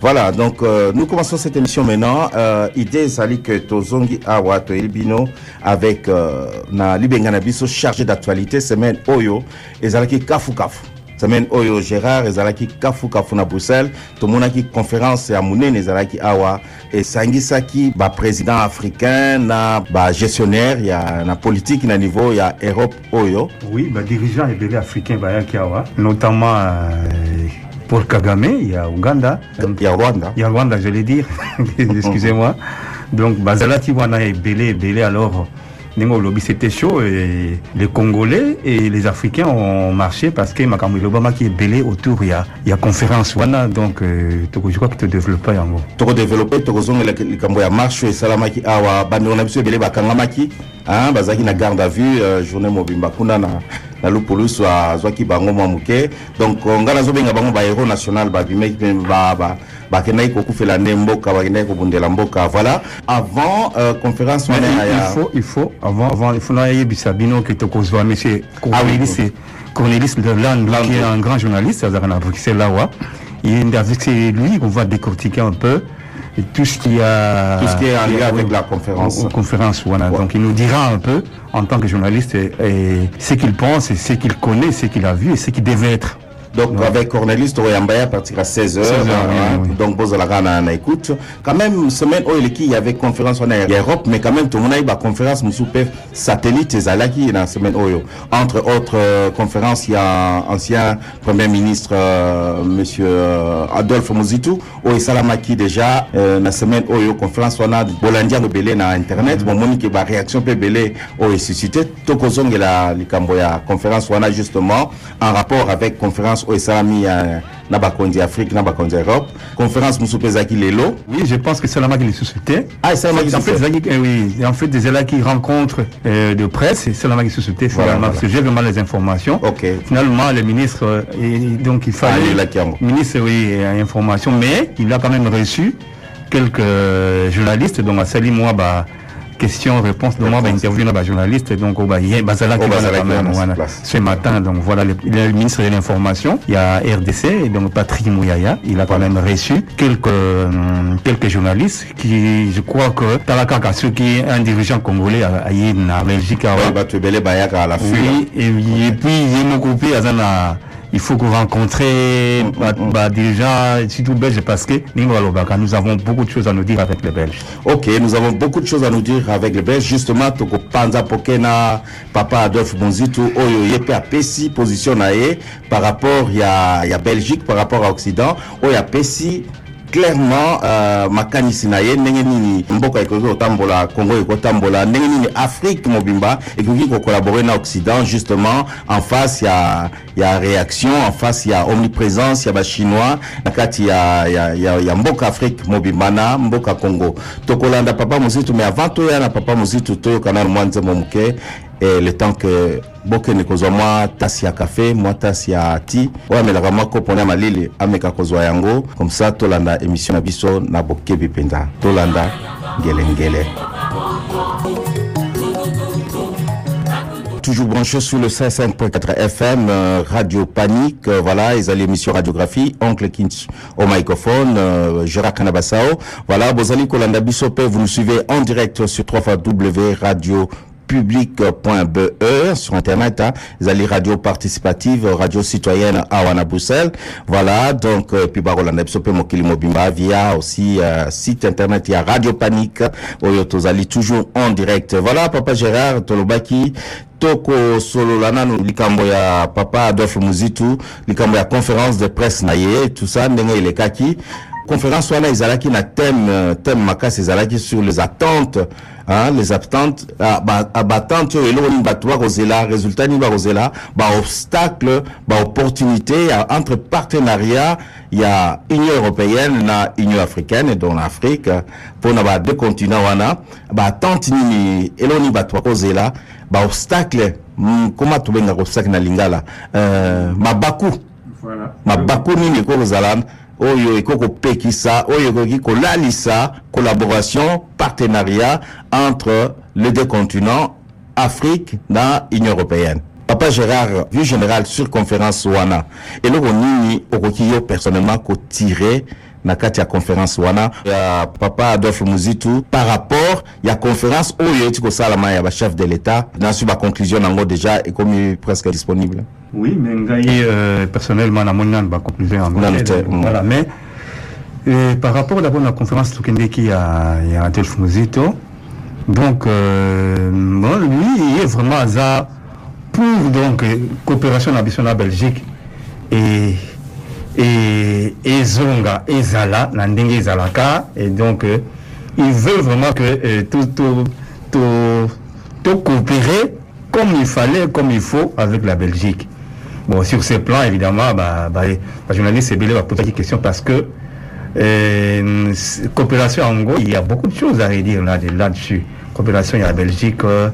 Voilà, donc euh, nous commençons cette émission maintenant. Euh, idée que Tozongi Awa Toelibino avec euh, na Libengana Biso chargé d'actualité semaine Oyo et Zalaki Kafu Kafu. Semaine Oyo Gérard ezalaki kafu kafu na Bruxelles tomonaki conférence ya monene ezalaki awa esangisaki ba président africain na ba gestionnaire ya na politique na niveau ya Europe Oyo. Oui, ba dirigeant ebele africain bayaki awa notamment euh, Paul Kagame, il y a Ouganda. Il y a Rwanda. Il y a Rwanda, je l'ai dire. Excusez-moi. Donc, Bazalati Wana est belé, belé alors. C'était chaud et les Congolais et les Africains ont marché parce que qui est belé autour, il y a, il y a conférence donc euh, je crois que tu développes en gros. Tu développé, tu as likambo ya marche et salamaki awa bandi on a biso belé bakangamaki hein na garde à vue euh, journée mobimba na lupulusu azwaki bango mwa moke donc nga nazobenga bango bahéros national babimeki mpe ba, ba, bakendaki kokufela nde mboka bakendaki kobundela mboka. Voilà. Avant euh, conférence wana il, il faut il faut avant avant il faut nayebisa bino ke tokozwa monsieur Cornelis ah, oui, Cornelis Land qui est un grand journaliste azalaka na Bruxelles awa et avec lui on va décortiquer un peu et tout ce qui a tout ce qui est en lien avec la conférence. conférence voilà. Ouais. Donc il nous dira un peu en tant que journaliste et, et ce qu'il pense et ce qu'il connaît, ce qu'il a vu et ce qu'il devait être. Donc, ouais. avec Cornelis Toroyambaya à partir à 16h. 16h hein, oui, oui. Donc, Bozalaka na écoute. Quand même, semaine où il y avait conférence en Europe, mais quand même, tout le monde a eu la conférence Moussoupe satellite et Zalaki dans la semaine Oyo. Entre autres euh, conférences, il y a ancien Premier ministre, euh, Monsieur euh, Adolphe Mouzitou, où Salamaki déjà, euh, la semaine Oyo, conférence on a Bolandia de Belé na Internet, bon, monique ba réaction où est suscité. Tokozong et la, la conférence on a justement en rapport avec conférence oyo esalami ya na bakonzi afrique na bakonzi europe. Conférence mosusu mpe ezalaki lelo. Oui je pense que esalamaki lisusu te ah esalamaki en fait ezalaki eh, oui en fait ezalaki rencontre euh, de presse esalamaki lisusu te finalement parce que j'ai vraiment les informations. Ok. Finalement le ministre et donc il fallait ah, ministre oui information mais il a quand même reçu quelques journalistes donc asali moi bah questions réponses donc moi bah, interview na journaliste donc bah il bazala qui quand même voilà ce matin donc voilà le, le ministre de l'information il y a RDC et donc Patrick Mouyaya il a quand même reçu quelques euh, quelques journalistes qui je crois que ceux qui un dirigeant congolais à à bah tu belé bayaka à la oui et, et puis il m'a coupé à il faut que vous rencontrez Mm, bah, bah, déjà, surtout belge, parce que nous avons beaucoup de choses à nous dire avec les Belges. Ok, nous avons beaucoup de choses à nous dire avec les Belges. Justement, Toko Panza Pokena, Papa Adolphe Bonzitu, Oyo Yepe a Pessi, position par rapport à la Belgique, par rapport à Occident, Oyo a Pessi, clairement euh, makanisi na ye ndenge nini mboka ekoki kotambola congo ekoki kotambola ndenge nini afrique mobimba ekoki kocollabore na occident justement en face ya ya réaction en face ya omniprésence ya bachinois na kati ya, ya, ya, ya mboka afrique mobimba na mboka congo. Tokolanda papa mozitu mais avant toya na papa mozitu toyokana na mwa nzembo moke et le temps que bokende kozwa mwa tasi ya kafe mwa tasi ya ti. Oyo amelaka mwa kopo na malili ameka kozwa yango. Ça tolanda émission na biso na bokebi mpenza tolanda ngelengele. Toujours branché sur le 5.4 FM, euh, Radio Panique, euh, voilà, ils ont l'émission Radiographie, Oncle Kinch au microphone, euh, Gérard Kanabasao, voilà, Bozali Kolanda Bissope, vous nous suivez en direct sur 3 W Radio public.be sur internet hein, allez radio participative radio citoyenne à Wana Bruxelles. Voilà donc euh, puis biso pe mokili mobimba via aussi euh, site internet il y a radio panique. Oyo tozali toujours en direct. Voilà papa Gérard tolobaki toko solola nanu likambo ya papa Adolphe Muzitu likambo ya conférence de presse na ye tout ça ndenge elekaki conférence wana ezalaki na thème thème makasi ezalaki sur les attentes hein, les attentes battente oyo eloko nini bato bakozela résultat nini bakozela baobstacle baopportunité ya entre partenariat ya union européenne na union africaine donc na afrique mpona ba deux continent wana baattente nini eloko nini bato bakozela baobstacle koma tobengaka obstacle na lingala euh, mabaku voilà. mabaku nini ekozala oyo ekoki kopekisa oyo ekoki kolalisa collaboration partenariat entre les deux continents Afrique na Union européenne. Papa Gérard vu général sur conférence wana. Eloko nini okoki yo personnellement kotirer na kati ya conférence wana? Ya papa Adolphe Muzitu par rapport ya conférence oyo eti kosalama ya bachef de l'état nasu baconclusion nango déjà ekomi presque disponible oui mais euh, personnellement voilà mais euh, par rapport d'abord na conférence tokendeki ya, ya Adolphe Muzitu donc euh, bon, lui il est vraiment aza pour donc coopération na biso na Belgique et et ezonga ezala na ndenge ezalaka et donc euh, il veut vraiment que euh, tout tout tout tout coopérer comme il fallait comme il faut avec la Belgique bon sur ce plan évidemment bah bah, bah journaliste Ebele va poser des questions parce que euh, coopération en gros il y a beaucoup de choses à redire là là-dessus. Coopération il y a la Belgique euh,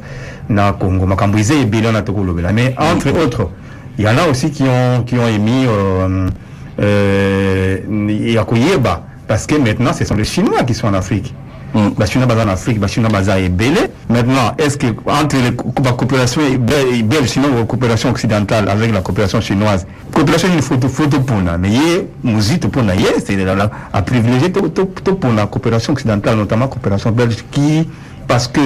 na Congo ebele na tokolobela mais entre autres il y en a aussi qui ont qui ont émis euh, euh, parce que maintenant ce sont les Chinois qui sont en Afrique mm. bachinois baza en Afrique ebele maintenant est-ce que entre la coopération belge sinon la coopération occidentale avec la coopération chinoise? Coopération une photo photo pona mais ye muzito pona ye c'est à privilégier pona coopération occidentale notamment coopération belge qui parce que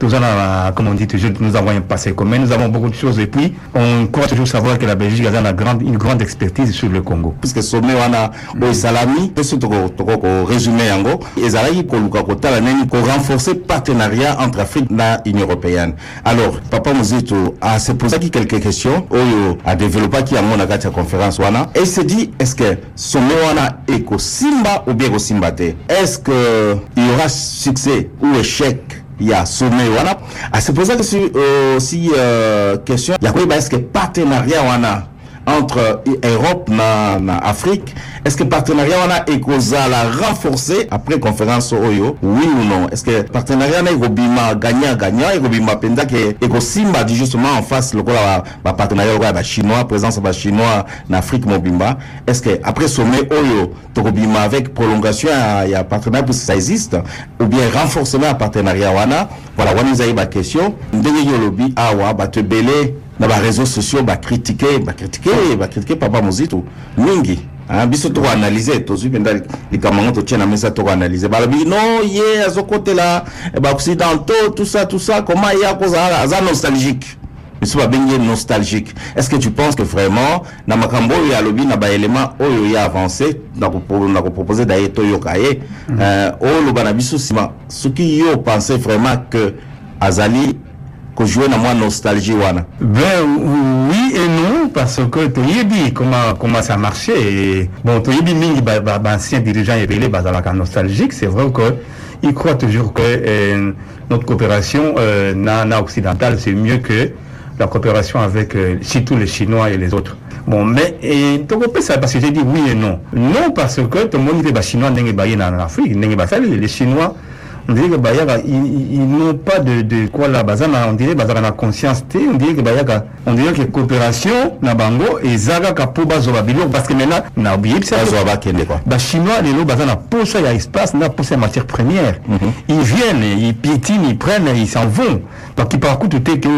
nous avons, comme on dit toujours, nous avons un passé commun, nous avons beaucoup de choses et puis on croit toujours savoir que la Belgique a une grande, une grande expertise sur le Congo. Puisque sommet wana o salami, peso toko toko ko résumé yango, ko luka ko tala neni ko renforcer partenariat entre Afrique na Union européenne. Alors, papa Mozito a se posé quelques questions oyo a développé qui a mon ya conférence wana et se dit est-ce que sommet wana eko simba ou bien simba? Est-ce que il y aura succès ou échec? Ya sommet wana se posa que si, euh, si euh, question ya koyeba est ce que partenariat wana? Entre Europe na, na Afrique. Est-ce que partenariat wana ekozala renforcé après conférence oyo? Oui ou non? Est-ce que partenariat na ekobima gagnant gagnant ekobima mpenza ke ekosimba di justement en face lokola bapartenariat lokola ya bachinois présence ya bachinois na afrique mobimba est-ce que après sommet oyo tokobima avec prolongation ya, ya partenariat puisque ça existe? Ou bien renforcement ya partenariat wana voilà wana ezali baquestion ndenge yo olobi awa bato ebele na bareseau sociaux bakritike bakritike bakritike papa mozito. Mingi Ah, biso tokoanalyse tozwi mpenza likambo yango totie na mesa tokoanalyse balobi no ye azokotela baoccidentaux tout ça tout ça comment ye akozala aza nostalgique. Biso babengi ye nostalgique. Est ce que tu penses que vraiment na makambo oyo alobi na baélément oyo ye avancé na kopropose daye toyoka ye oloba na biso nsima soki yo pense vraiment que azali jouer dans moi nostalgie wana. Ben oui et non parce que toyebi comment comment ça marchait et, bon toyebi mingi ba, ba, ba ancien dirigeant ebele bazalaka nostalgique c'est vrai que il croit toujours que euh, notre coopération euh, na, na occidentale c'est mieux que la coopération avec euh, surtout les chinois et les autres. Bon mais et ça parce que j'ai dit oui et non. Non parce que tout le monde dit bah chinois ndenge baye na Afrique les chinois on dirait que Bayaka, ils, ils n'ont pas de, de quoi là, bazana, on dirait Bazaka na conscience, on dirait que Bayaka, on dirait que coopération, na bango, et zaga ka po bazoba bilo, parce que maintenant, na oublié, ça, bah, chinois, les lots, bazana, pour ça, il y a espace, na pour ça, matière première. Mm -hmm. Ils viennent, ils piétinent, ils prennent, ils s'en vont. Donc, ils parcourent tout est que,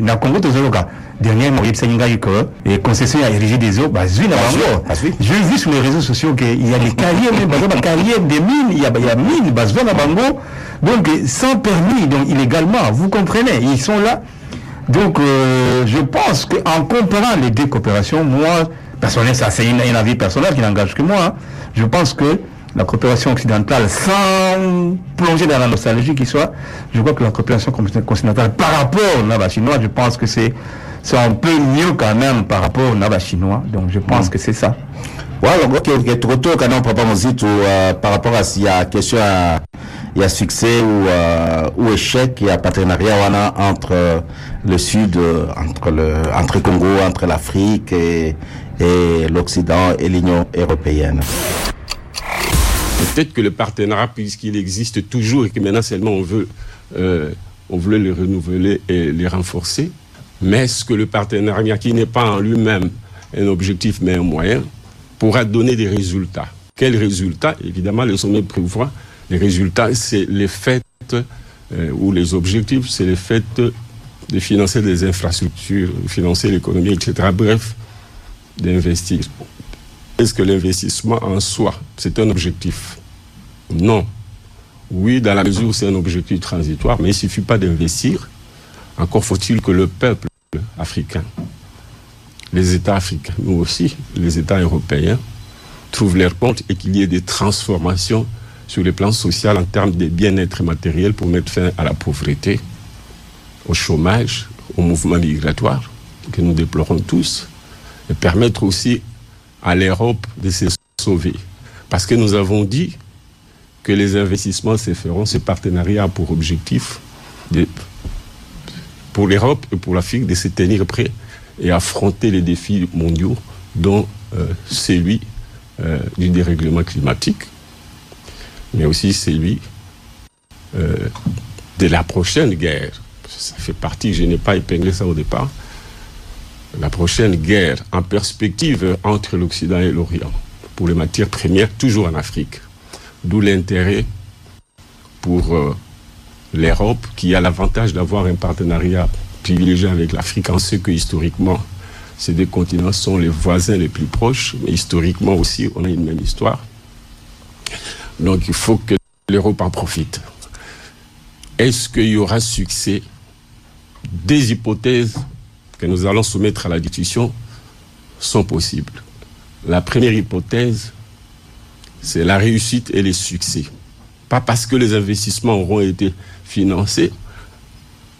na Congo, ça, dernièrement yebisaki ngai que concession ya érigé des eaux bazwi na bango j'ai vu sur les réseaux sociaux que il y a des carrières même baza bacarrière des mines il y a, il y a mine bazwa na bango. Donc sans permis donc illégalement vous comprenez ils sont là. Donc euh, je pense que en comparant les deux coopérations moi personnellement ça c'est une, une avis personnel qui n'engage que moi hein, je pense que la coopération occidentale sans plonger dans la nostalgie qui soit, je crois que la coopération continentale par rapport au Naba chinois, je pense que c'est c'est un peu mieux quand même par rapport au Naba chinois. Donc je pense mmh. que c'est ça. Voilà, ok, ok, trop tôt quand on papa Mozito euh, par rapport à s'il y a question à il y a succès ou, euh, ou échec, il y a partenariat entre euh, le sud, entre le entre Congo, entre l'Afrique et, et l'Occident et l'Union européenne. Peut-être que le partenariat, puisqu'il existe toujours et que maintenant seulement on veut, euh, on veut le renouveler et le renforcer, mais est-ce que le partenariat, qui n'est pas en lui-même un objectif mais un moyen, pourra donner des résultats Quels résultats? Évidemment, le sommet prévoit les résultats, c'est les faits euh, ou les objectifs, c'est les faits de financer des infrastructures, financer l'économie, etc. Bref, d'investir. Est-ce que l'investissement en soi, c'est un objectif? Non. Oui, dans la mesure où c'est un objectif transitoire, mais il ne suffit pas d'investir. Encore faut-il que le peuple africain, les États africains, nous aussi, les États européens, trouvent leur compte et qu'il y ait des transformations sur le plan social en termes de bien-être matériel pour mettre fin à la pauvreté, au chômage, au mouvement migratoire que nous déplorons tous, et permettre aussi à l'Europe de se sauver. Parce que nous avons dit que les investissements se feront, ce partenariat a pour objectif, de, pour l'Europe et pour l'Afrique, de se tenir prêts et affronter les défis mondiaux, dont euh, celui euh, du dérèglement climatique, mais aussi celui euh, de la prochaine guerre. Ça fait partie, je n'ai pas épinglé ça au départ, la prochaine guerre en perspective entre l'Occident et l'Orient pour les matières premières, toujours en Afrique. D'où l'intérêt pour l'Europe qui a l'avantage d'avoir un partenariat privilégié avec l'Afrique en ce que historiquement, ces deux continents sont les voisins les plus proches, mais historiquement aussi, on a une même histoire. Donc il faut que l'Europe en profite. Est-ce qu'il y aura succès? Des hypothèses que nous allons soumettre à la discussion sont possibles. La première hypothèse, c'est la réussite et les succès. Pas parce que les investissements auront été financés,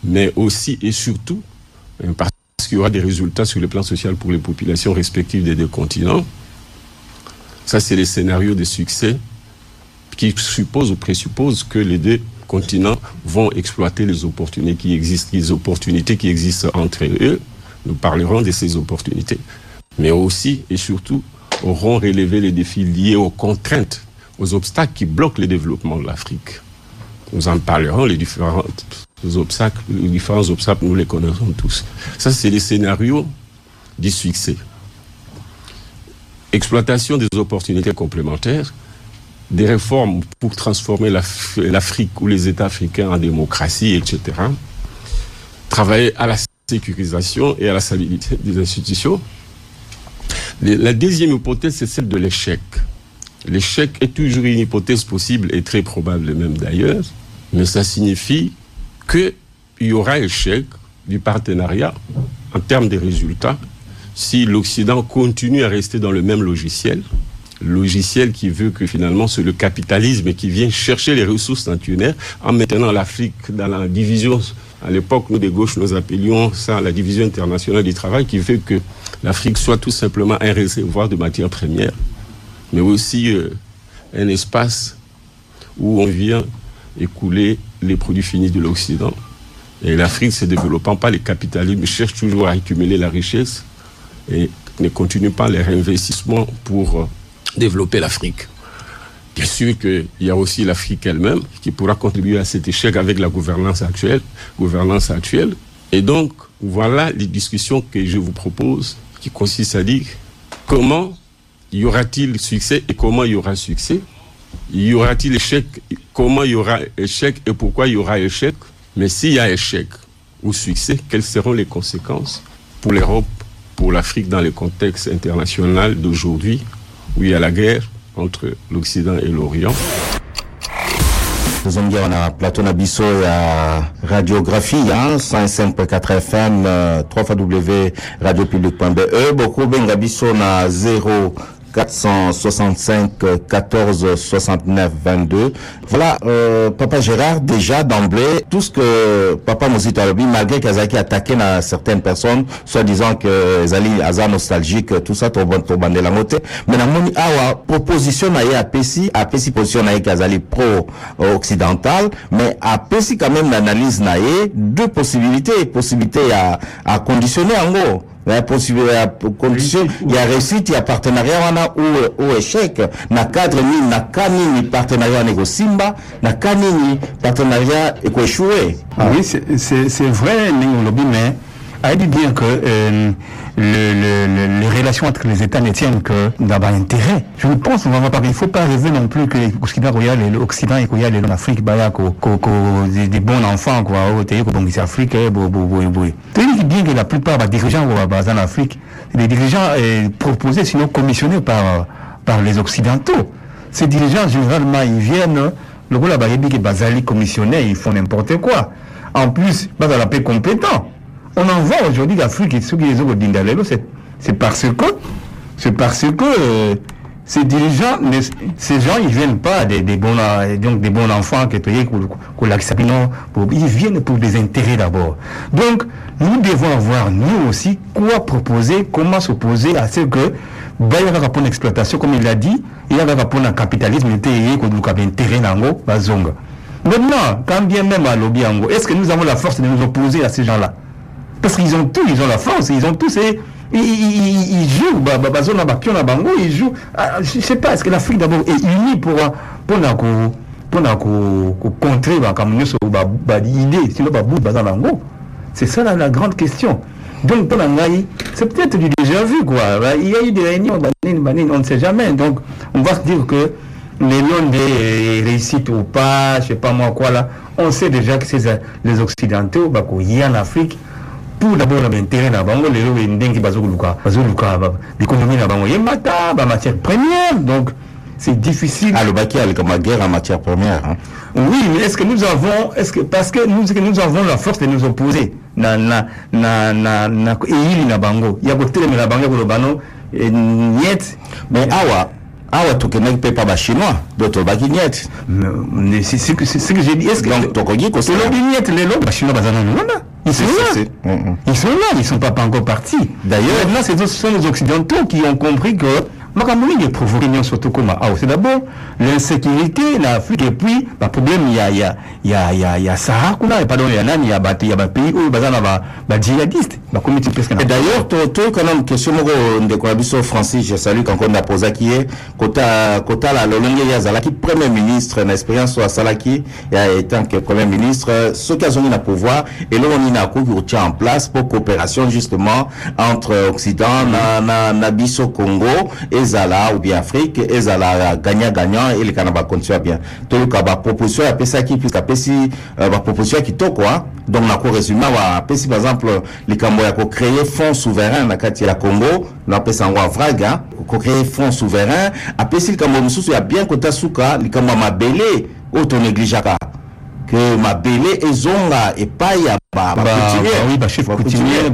mais aussi et surtout parce qu'il y aura des résultats sur le plan social pour les populations respectives des deux continents. Ça, c'est les scénarios de succès qui supposent ou présupposent que les deux continents vont exploiter les opportunités qui existent, les opportunités qui existent entre eux. Nous parlerons de ces opportunités, mais aussi et surtout auront relevé les défis liés aux contraintes, aux obstacles qui bloquent le développement de l'Afrique. Nous en parlerons, les différents obstacles, les différents obstacles, nous les connaissons tous. Ça, c'est les scénarios du succès. Exploitation des opportunités complémentaires, des réformes pour transformer l'Afrique ou les États africains en démocratie, etc. Travailler à la sécurisation et à la stabilité des institutions. La deuxième hypothèse, c'est celle de l'échec. L'échec est toujours une hypothèse possible et très probable même d'ailleurs, mais ça signifie qu'il y aura échec du partenariat en termes de résultats si l'Occident continue à rester dans le même logiciel, logiciel qui veut que finalement c'est le capitalisme qui vient chercher les ressources naturelles en maintenant l'Afrique dans la division. À l'époque, nous des gauches, nous appelions ça la division internationale du travail qui fait que l'Afrique soit tout simplement un réservoir de matières premières, mais aussi euh, un espace où on vient écouler les produits finis de l'Occident. Et l'Afrique, se développant pas, les capitalismes cherchent toujours à accumuler la richesse et ne continue pas les réinvestissements pour euh, développer l'Afrique. Bien sûr qu'il y a aussi l'Afrique elle-même qui pourra contribuer à cet échec avec la gouvernance actuelle, gouvernance actuelle. Et donc, voilà les discussions que je vous propose qui consistent à dire comment y aura-t-il succès et comment y aura succès Y aura-t-il échec? Comment y aura échec et pourquoi y aura échec? Mais s'il y a échec ou succès, quelles seront les conséquences pour l'Europe, pour l'Afrique dans le contexte international d'aujourd'hui où il y a la guerre entre l'Occident et l'Orient? tozongia na plateau na biso ya radiographie hein, 105.4 fm uh, 3w radio public.be bokobenga biso na 0 465 14 69 22. Voilà, euh, Papa Gérard, déjà d'emblée, tout ce que Papa a dit, malgré qu'Azaki attaqué à certaines personnes, soit disant que Zali Aza nostalgique, tout ça, tout bandé la moté. Mais na moni awa, proposition na ye apesi, apesi position na ye Kazali pro-occidental, mais apesi quand même l'analyse na ye, deux possibilités, possibilité à, à conditionner en gros. Ya possibilité ya condition ya réussite ya partenariat wana ou, ou échec na cadre nini na ka nini partenariat wana ekosimba na ka nini partenariat ekoéchoué ah. oui c'est vrai ndenge olobi mais dit bien que euh, le, les relations entre les États ne tiennent que d'abord intérêt. Je pense, va pas, il faut pas rêver non plus que l'Occident et l'Occident et qu'il l'Afrique, bah, des, des bons enfants, quoi, au bon, c'est Afrique, bon, bon, bon, bon. Bien que la plupart des dirigeants, bah, en Afrique, des dirigeants proposés, sinon commissionnés par, les Occidentaux. Ces dirigeants, généralement, ils viennent, le rôle il Bazali commissionné, ils font n'importe quoi. En plus, pas la paix compétent. On en voit aujourd'hui l'Afrique ceux qui les ont c'est parce que, c'est parce que euh, ces dirigeants, ces gens, ils viennent pas des, bons, donc des bons enfants qui ils viennent pour des intérêts d'abord. Donc, nous devons avoir, nous aussi, quoi proposer, comment s'opposer à ce que, bah, il y a un exploitation, comme il l'a dit, il y a un capitalisme, il y a un intérêt dans. Maintenant, quand bien même à lobby est-ce que nous avons la force de nous opposer à ces gens-là? Parce qu'ils ont tout, ils ont la force, ils ont tout, c'est ils, jouent, bah, bah, bah, ils jouent. Ah, je ne sais pas, est-ce que l'Afrique d'abord est unie pour, pour, pour, pour contrer l'idée, sinon, c'est ça la, grande question. Donc, c'est peut-être du déjà vu, quoi. Il y a eu des réunions, on ne sait jamais. Donc, on va se dire que les noms des réussites ou pas, je sais pas moi quoi là, on sait déjà que c'est les Occidentaux, bah, il y a en Afrique, pour d'abord l'intérêt na bango les gens ndenge bazoluka bazoluka l'économie na bango yemata ba matière première donc c'est difficile. Ah le baki a comme guerre en matière première hein. oui mais est-ce que nous avons est-ce que parce que nous que nous avons la force de nous opposer. Na na na na na eyili na bango ya kotelemela bango ya koloba no niet. Mais awa awa tokendaki mpe pa bachinois do tolobaki niete c'est ce que j'ai dit. Est ce que donc tokoki kosolobi niete lelo bachinois baza nanu wana ils sont là. ils sont là ils sont pas, pas encore partis. D'ailleurs là ce sont les occidentaux qui ont compris que makambo mingi eprovoke nyonso tokóma awa c'est d'abord l'insécurité na afrique et puis baproblème ya, ya, ya, ya, ya sahara kuna pardon ya nani ya bato ya bapays oyo baza na bajihadiste bakomi ti presque et d'ailleurs toyoka na question moko ndeko na biso francis je salue kanko napozaki ye kotala lolenge ye azalaki premier ministre na expérience oyo asalaki ya etant que premier ministre soki azongi na pouvoir eloko nini akoki kotia en place pour coopération justement entre occident na, na, na biso congo et ezala ou bien afrique ezala gagnant gagnant eleka na bacondition ya bien. Toyoka baproposition apesaki puisque apesi uh, baproposition ya kitoko donc na koresume awa apesi par exemple likambo ya kocréer fonds souverain na kati ya congo na apesa yango avrague kocréer fonds souverain. Apesi likambo mosusu ya bien kota suka likambo ya mabele oyo tonegligeaka ke mabele ezonga epai ya oui bachef coutumier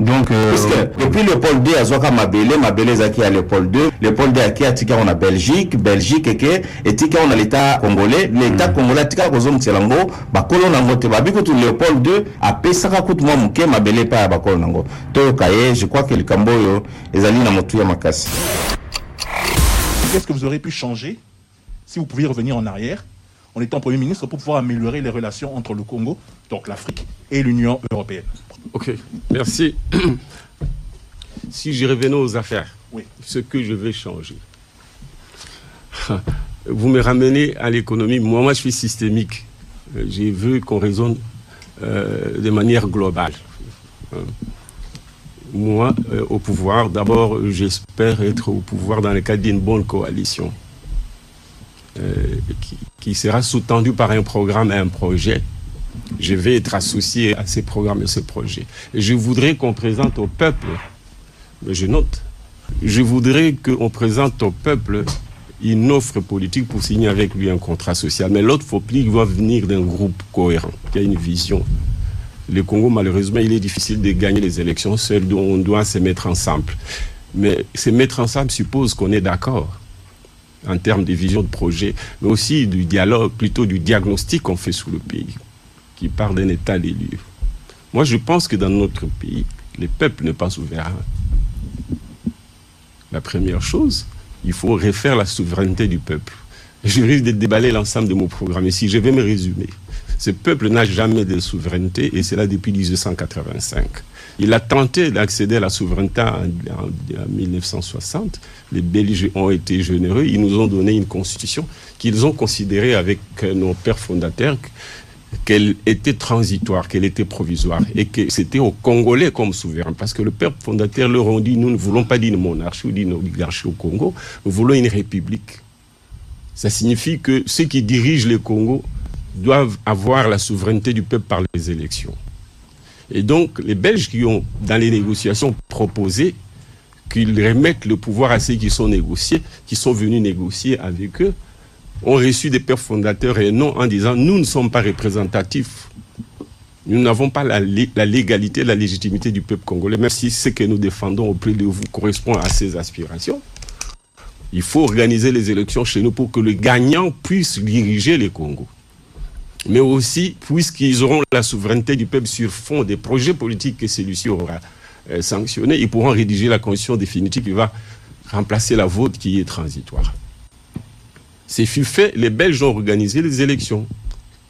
donc euh, depuis léopold d azwaka mabele mabele ezalaki ya léopold 2 léopold d ake atikako na belgique belgique eke etikako na l'état congolais. L'état mm. congolais atikaka kozongisela yango bakolo nango te. Babi kutu léopold 2 apesaka kutu mwa moke mabele epai ya bakolo nango. Toyoka ye je crois que likambo oyo ezali na motu ya makasi. Qu'est-ce que vous aurez pu changer si vous pouviez revenir en arrière? En étant Premier ministre pour pouvoir améliorer les relations entre le Congo, donc l'Afrique, et l'Union européenne. Ok, merci. si je revenais aux affaires, oui. ce que je vais changer. Vous me ramenez à l'économie. Moi, moi, je suis systémique. J'ai vu qu'on raisonne euh, de manière globale. Moi, euh, au pouvoir, d'abord, j'espère être au pouvoir dans le cadre d'une bonne coalition. Euh, qui, sera sous-tendu par un programme et un projet. Je vais être associé à ces programmes et ces projets. Et je voudrais qu'on présente au peuple, mais je note, je voudrais qu'on présente au peuple une offre politique pour signer avec lui un contrat social. Mais l'autre politique doit venir d'un groupe cohérent, qui a une vision. Le Congo, malheureusement, il est difficile de gagner les élections on doit se mettre ensemble. Mais se mettre ensemble suppose qu'on est d'accord en termes de vision de projet, mais aussi du dialogue, plutôt du diagnostic qu'on fait sur le pays, qui part d'un état des lieux. Moi, je pense que dans notre pays, les peuples ne pas souverains. La première chose, il faut refaire la souveraineté du peuple. Je risque de déballer l'ensemble de mon programme. Si je vais me résumer, ce peuple n'a jamais de souveraineté, et c'est là depuis 1885. Il a tenté d'accéder à la souveraineté en, 1960. Les Belges ont été généreux. Ils nous ont donné une constitution qu'ils ont considérée avec nos pères fondateurs qu'elle était transitoire, qu'elle était provisoire et que c'était aux Congolais comme souverain. Parce que le père fondateur leur a dit, nous ne voulons pas d'une monarchie ou d'une oligarchie au Congo, nous voulons une république. Ça signifie que ceux qui dirigent le Congo doivent avoir la souveraineté du peuple par les élections. Et donc, les Belges qui ont, dans les négociations, proposé qu'ils remettent le pouvoir à ceux qui sont négociés, qui sont venus négocier avec eux, ont reçu des pères fondateurs et non en disant nous ne sommes pas représentatifs. Nous n'avons pas la, légalité, la légitimité du peuple congolais, même si ce que nous défendons auprès de vous correspond à ces aspirations. Il faut organiser les élections chez nous pour que le gagnant puisse diriger le Congo. Mais aussi, puisqu'ils auront la souveraineté du peuple sur fond des projets politiques que celui-ci aura euh, sanctionnés, ils pourront rédiger la constitution définitive qui va remplacer la vôtre qui est transitoire. C'est fait, les Belges ont organisé les élections.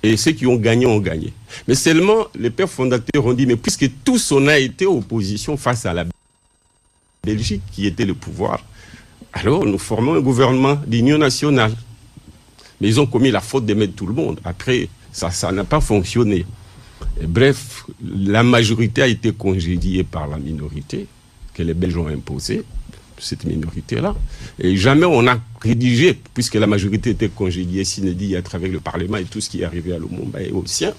Et ceux qui ont gagné ont gagné. Mais seulement, les pères fondateurs ont dit, mais puisque tous on a été opposition face à la Belgique, qui était le pouvoir, alors nous formons un gouvernement d'union nationale. Mais ils ont commis la faute de mettre tout le monde. Après, ça ça n'a pas fonctionné. bref, la majorité a été congédiée par la minorité que les Belges ont imposée cette minorité-là. Et jamais on a rédigé, puisque la majorité était congédiée, dit à travers le Parlement et tout ce qui est arrivé à Lumumba et au sien.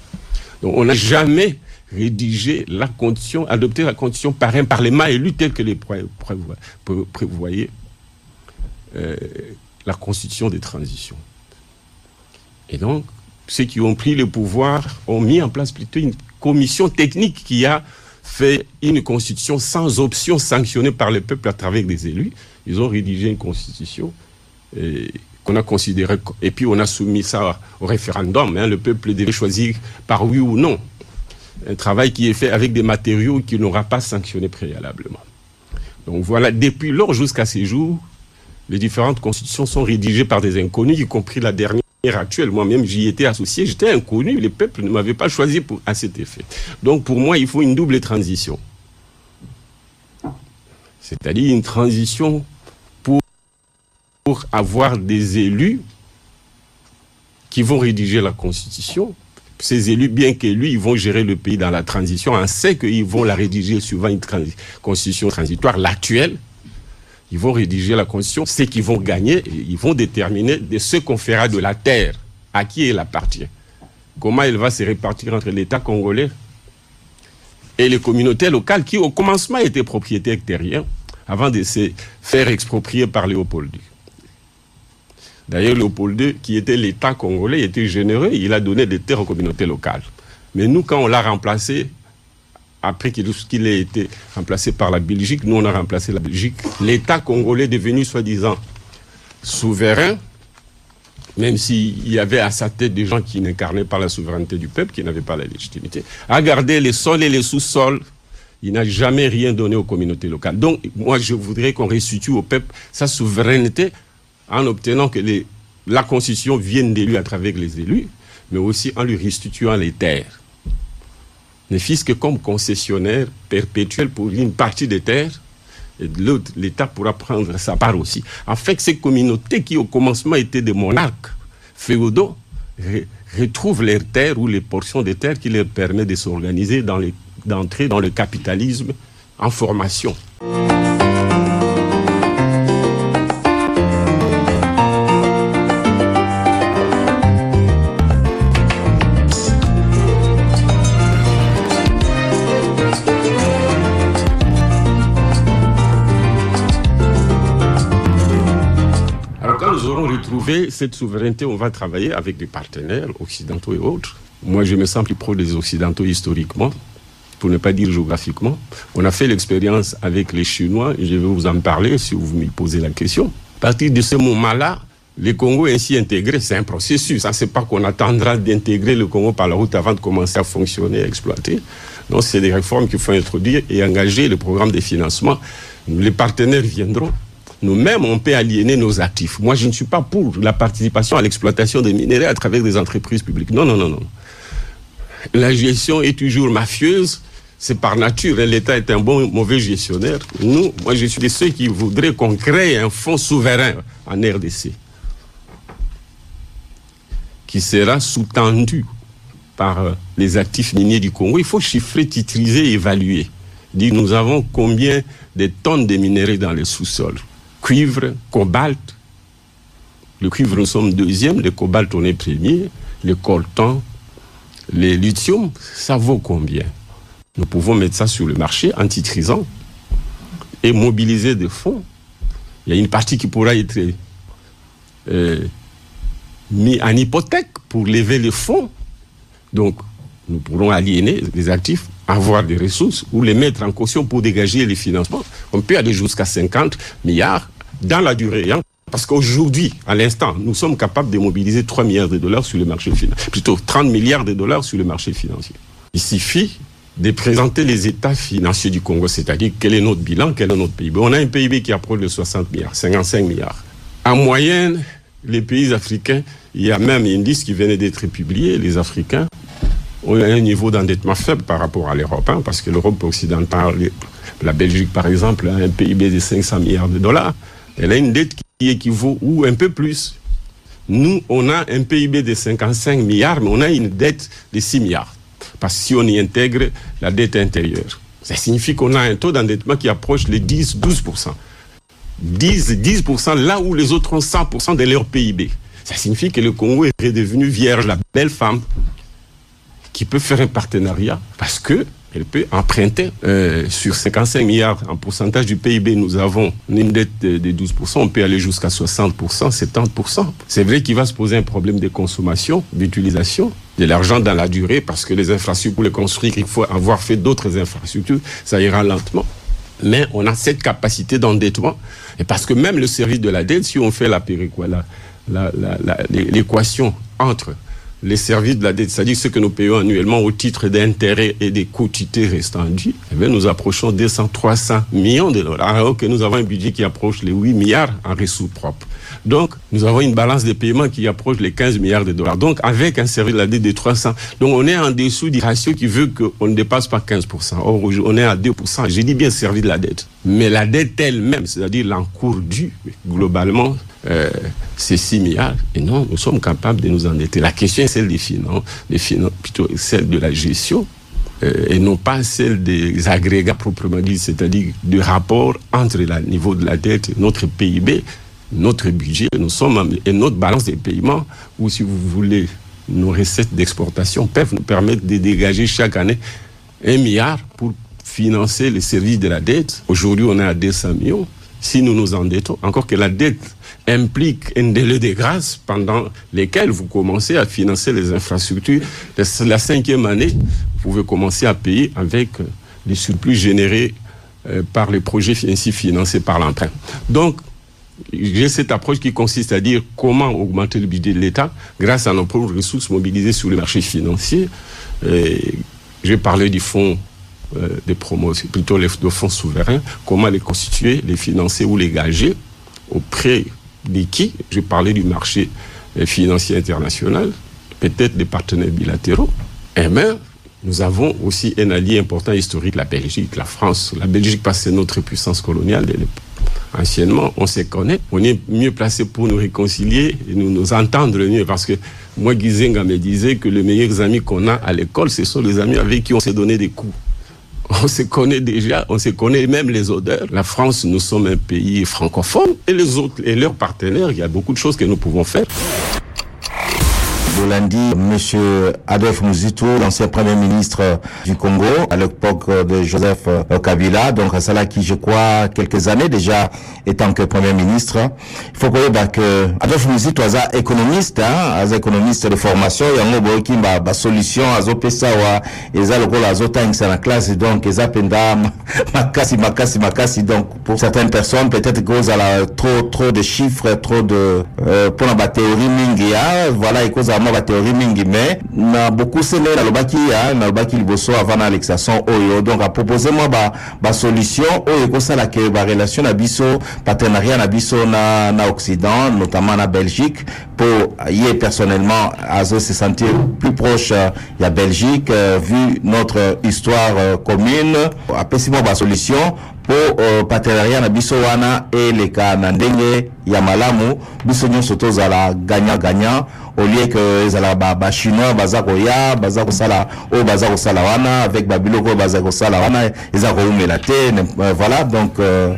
Donc on n'a jamais rédigé la condition, adopté la condition par un Parlement élu tel que les prévoyait euh, la constitution des transitions. Et donc, ceux qui ont pris le pouvoir ont mis en place plutôt une commission technique qui a fait une constitution sans option sanctionnée par le peuple à travers des élus. Ils ont rédigé une constitution qu'on a considérée, et puis on a soumis ça au référendum. Hein. le peuple devait choisir par oui ou non. Un travail qui est fait avec des matériaux qu'il n'aura pas sanctionnés préalablement. Donc voilà, depuis lors jusqu'à ces jours, les différentes constitutions sont rédigées par des inconnus, y compris la dernière actuelle, moi-même j'y étais associé, j'étais inconnu, les peuples ne m'avaient pas choisi pour, à cet effet. Donc pour moi, il faut une double transition. C'est-à-dire une transition pour, pour avoir des élus qui vont rédiger la Constitution. Ces élus, bien qu'élus, ils vont gérer le pays dans la transition. On sait qu'ils vont la rédiger suivant une constitution transitoire, l'actuelle, ils vont rédiger la constitution, ceux qui vont gagner, ils vont déterminer de ce qu'on fera de la terre, à qui elle appartient. Comment elle va se répartir entre l'État congolais et les communautés locales qui, au commencement, étaient propriétaires terriens avant de se faire exproprier par Léopold II. D'ailleurs, Léopold II, qui était l'État congolais, était généreux, il a donné des terres aux communautés locales. Mais nous, quand on l'a remplacé, après qu'il ait été remplacé par la Belgique, nous on a remplacé la Belgique. L'État congolais est devenu soi-disant souverain, même s'il y avait à sa tête des gens qui n'incarnaient pas la souveraineté du peuple, qui n'avaient pas la légitimité, a gardé les sols et les sous-sols. Il n'a jamais rien donné aux communautés locales. Donc, moi, je voudrais qu'on restitue au peuple sa souveraineté en obtenant que la Constitution vienne d'élu à travers les élus, mais aussi en lui restituant les terres ne fût que comme concessionnaire perpétuel pour une partie des terres, et de l'autre, l'État pourra prendre sa part aussi. En fait, ces communautés qui au commencement étaient des monarques féodaux retrouvent leurs terres ou les portions des terres qui leur permettent de s'organiser, d'entrer dans le capitalisme en formation. Cette souveraineté, on va travailler avec des partenaires occidentaux et autres. Moi, je me sens plus pro des occidentaux historiquement, pour ne pas dire géographiquement. On a fait l'expérience avec les Chinois, je vais vous en parler si vous me posez la question. À partir de ce moment-là, le Congo ainsi intégré, c'est un processus. Ce n'est pas qu'on attendra d'intégrer le Congo par la route avant de commencer à fonctionner, à exploiter. Non, c'est des réformes qu'il faut introduire et engager le programme de financement. Les partenaires viendront nous-mêmes, on peut aliéner nos actifs. Moi, je ne suis pas pour la participation à l'exploitation des minéraux à travers des entreprises publiques. Non, non, non, non. La gestion est toujours mafieuse. C'est par nature. L'État est un bon mauvais gestionnaire. Nous, moi, je suis de ceux qui voudraient qu'on crée un fonds souverain en RDC qui sera sous-tendu par euh, les actifs miniers du Congo, il faut chiffrer, titriser, évaluer. Dire nous avons combien de tonnes de minéraux dans les sous-sols. Cuivre, cobalt. Le cuivre, nous sommes deuxième, le cobalt, on est premier. Le coltan, le lithium, ça vaut combien? Nous pouvons mettre ça sur le marché en titrisant et mobiliser des fonds. Il y a une partie qui pourra être euh, mis en hypothèque pour lever les fonds. Donc, nous pourrons aliéner les actifs, avoir des ressources ou les mettre en caution pour dégager les financements. On peut aller jusqu'à 50 milliards dans la durée. Hein. Parce qu'aujourd'hui, à l'instant, nous sommes capables de mobiliser 3 milliards de dollars sur le marché financier, plutôt 30 milliards de dollars sur le marché financier. Il suffit de présenter les états financiers du Congo, c'est-à-dire quel est notre bilan, quel est notre PIB. On a un PIB qui approche de 60 milliards, 55 milliards. En moyenne, les pays africains, il y a même un indice qui venait d'être publié, les Africains ont un niveau d'endettement faible par rapport à l'Europe, hein, parce que l'Europe occidentale, la Belgique par exemple, a un PIB de 500 milliards de dollars. Elle a une dette qui équivaut, ou un peu plus. Nous, on a un PIB de 55 milliards, mais on a une dette de 6 milliards. Parce que si on y intègre la dette intérieure, ça signifie qu'on a un taux d'endettement qui approche les 10-12%. 10, 10% là où les autres ont 100% de leur PIB. Ça signifie que le Congo est redevenu vierge, la belle femme qui peut faire un partenariat parce que elle peut emprunter euh, sur 55 milliards en pourcentage du PIB. Nous avons une dette de, 12%, on peut aller jusqu'à 60%, 70%. C'est vrai qu'il va se poser un problème de consommation, d'utilisation de l'argent dans la durée parce que les infrastructures, pour les construire, il faut avoir fait d'autres infrastructures, ça ira lentement mais on a cette capacité d'endettement. Et parce que même le service de la dette, si on fait l'équation entre les services de la dette, c'est-à-dire ce que nous payons annuellement au titre d'intérêts et des quotités restants eh nous approchons 200, 300 millions de dollars, alors que nous avons un budget qui approche les 8 milliards en ressources propres. Donc, nous avons une balance de paiement qui approche les 15 milliards de dollars. Donc, avec un service de la dette de 300, donc on est en dessous du ratio qui veut qu'on ne dépasse pas 15%. Or, on est à 2%. J'ai dit bien service de la dette. Mais la dette elle-même, c'est-à-dire l'encours dû, globalement, euh, c'est 6 milliards. Et non, nous sommes capables de nous endetter. La question est celle des finances, plutôt celle de la gestion euh, et non pas celle des agrégats proprement dit, c'est-à-dire du rapport entre le niveau de la dette et notre PIB notre budget, nous sommes et notre balance des paiements, ou si vous voulez, nos recettes d'exportation peuvent nous permettre de dégager chaque année un milliard pour financer les services de la dette. Aujourd'hui, on est à 200 millions. Si nous nous endettons, encore que la dette implique un délai de grâce pendant lesquels vous commencez à financer les infrastructures. La cinquième année, vous pouvez commencer à payer avec les surplus générés euh, par les projets ainsi financés par l'emprunt. Donc, j'ai cette approche qui consiste à dire comment augmenter le budget de l'État grâce à nos propres ressources mobilisées sur le marché financier. J'ai parlé du fonds euh, de promotion, plutôt les fonds souverains, comment les constituer, les financer ou les gager auprès de qui J'ai parlé du marché euh, financier international, peut-être des partenaires bilatéraux. Et eh bien, nous avons aussi un allié important historique, la Belgique, la France. La Belgique, parce que c'est notre puissance coloniale, anciennement, on se connaît, on est mieux placé pour nous réconcilier et nous, nous entendre mieux. Parce que moi, Gizenga me disait que les meilleurs amis qu'on a à l'école, ce sont les amis avec qui on s'est donné des coups. On se connaît déjà, on se connaît même les odeurs. La France, nous sommes un pays francophone et les autres, et leurs partenaires, il y a beaucoup de choses que nous pouvons faire lundi, Monsieur Adolphe Mouzito, l'ancien Premier ministre du Congo, à l'époque de Joseph Kabila, donc là qui, je crois, quelques années déjà étant que Premier ministre. Il faut dire que Adolphe Mouzito est économiste, hein, économiste de formation, il a un ba solution azopesa wa eza lokola azotangisa na classe donc eza penda makasi makasi makasi donc pour certaines personnes peut-être cause à la trop trop de chiffres trop de euh, pour la théorie mingi voilà et cause à mwa bathéorie mingi mais na bokuse na lobaki ya nalobaki liboso avant na alexation oyo. Donc apropose mwa basolution ba oyo ekosalaka barelation na biso partenariat na biso na, na occident notamment na belgique pour ye personnellement azo se sentir plus proche ya belgique euh, vu notre histoire euh, commune. Apesi mwa basolution mpo uh, partenariat na biso wana eleka na ndenge ya malamu biso nyonso tozala gagnant gagnant lieu que ezala bachinois baza koya baza kosala oyo baza kosala wana avec babiloko oyo baza kosala wana eza koumela te voilà donc uh,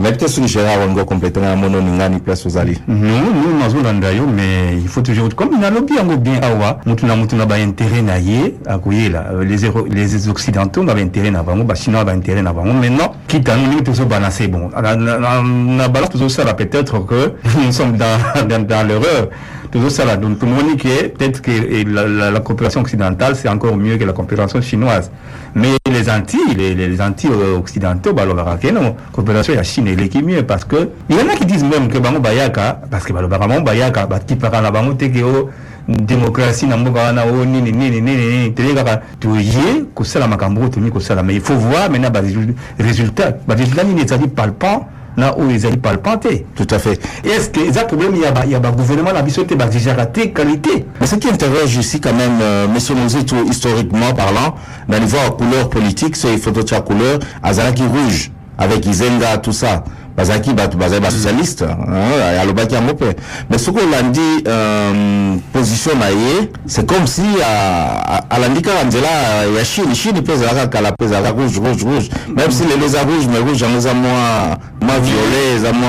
nayebi te soki gérard wango complétement ya mono ningani place ozali nous nazolanda yo mais il faut toujours comme nalobi yango bien awa mutu na mutu na baintérêt na ye akoyela les, occidentaux na baintérêt na bango bachinois baintérêt na bango maintenant kita nous ndenge tozobalanse bon na balance tozosala peut-être que nous sommes dans, dans, dans l'erreur tozosala donc tomoni ke peut-être que la, la, la coopération occidentale c'est encore mieux que la coopération chinoise. Mais les Antilles les, les Antilles occidentaux balobaka ke non. Coopération ya Chine eleki mieux parce que il y en a qui disent même que bango bayaka parce que balobaka bango bayaka batipaka na bango te ke o démocratie na mboka wana o mais il faut voir maintenant barésultat barésultat nini na oyo ezali palpant te tout à fait. Est ce que eza problème ya bagouvernement na biso te bazigaka te qualité. Mais ce qui interroge ici quand même euh, monsieur historiquement parlant na niveau couleur politique c'est photo tia couleur azalaki rouge avec izenga tout ça bazalaki bato bazali basocialiste alobaki yango mpe. Mais soki olandi euh, position na ye c'est comme si alandi kaka nzela ya chine. Chine mpe ezalaka kala mpe ezalaka rouge rouge rouge. Même si lelo eza rouge mais rouge yango eza mwa mwa violet eza mwa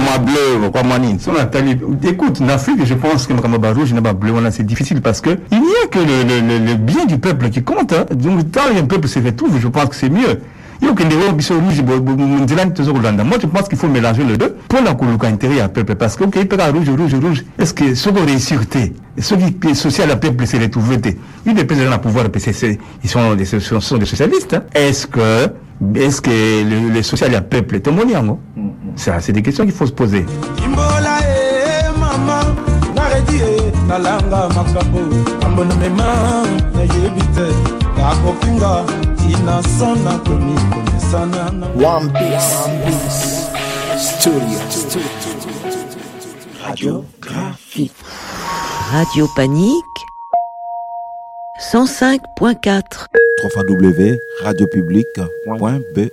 mwa bleu kwa mwa nini. So natali écoute en afrique je pense que makambo ba rouge na ba bleu wana c'est difficile parce que il n'y a que le, le, le, le bien du peuple qui compte hein. donc tant un peuple se retrouve je pense que c'est mieux oyo biso rouge nzela nini toza kolanda moi je pense qu'il faut mélanger les deux mpona koluka intérêt ya peuple. Parce que okei mpeka rouge rouge rouge. Est ce que soki oréussir te soki social ya peuple se retrouve te une des eza na pouvoir pc ils sont des, sont des socialistes hein. est ce que est ce que le, le social ya peuple tomoni yango ça c'est des questions qu'il faut se poser. Imbola e mama naredi e nalanga makambo kambo na mema nayebi te kakofinga innocent na komi komesana na One Piece. Studio. Radiographie. Radio Panique 105.4 www.radiopublic.be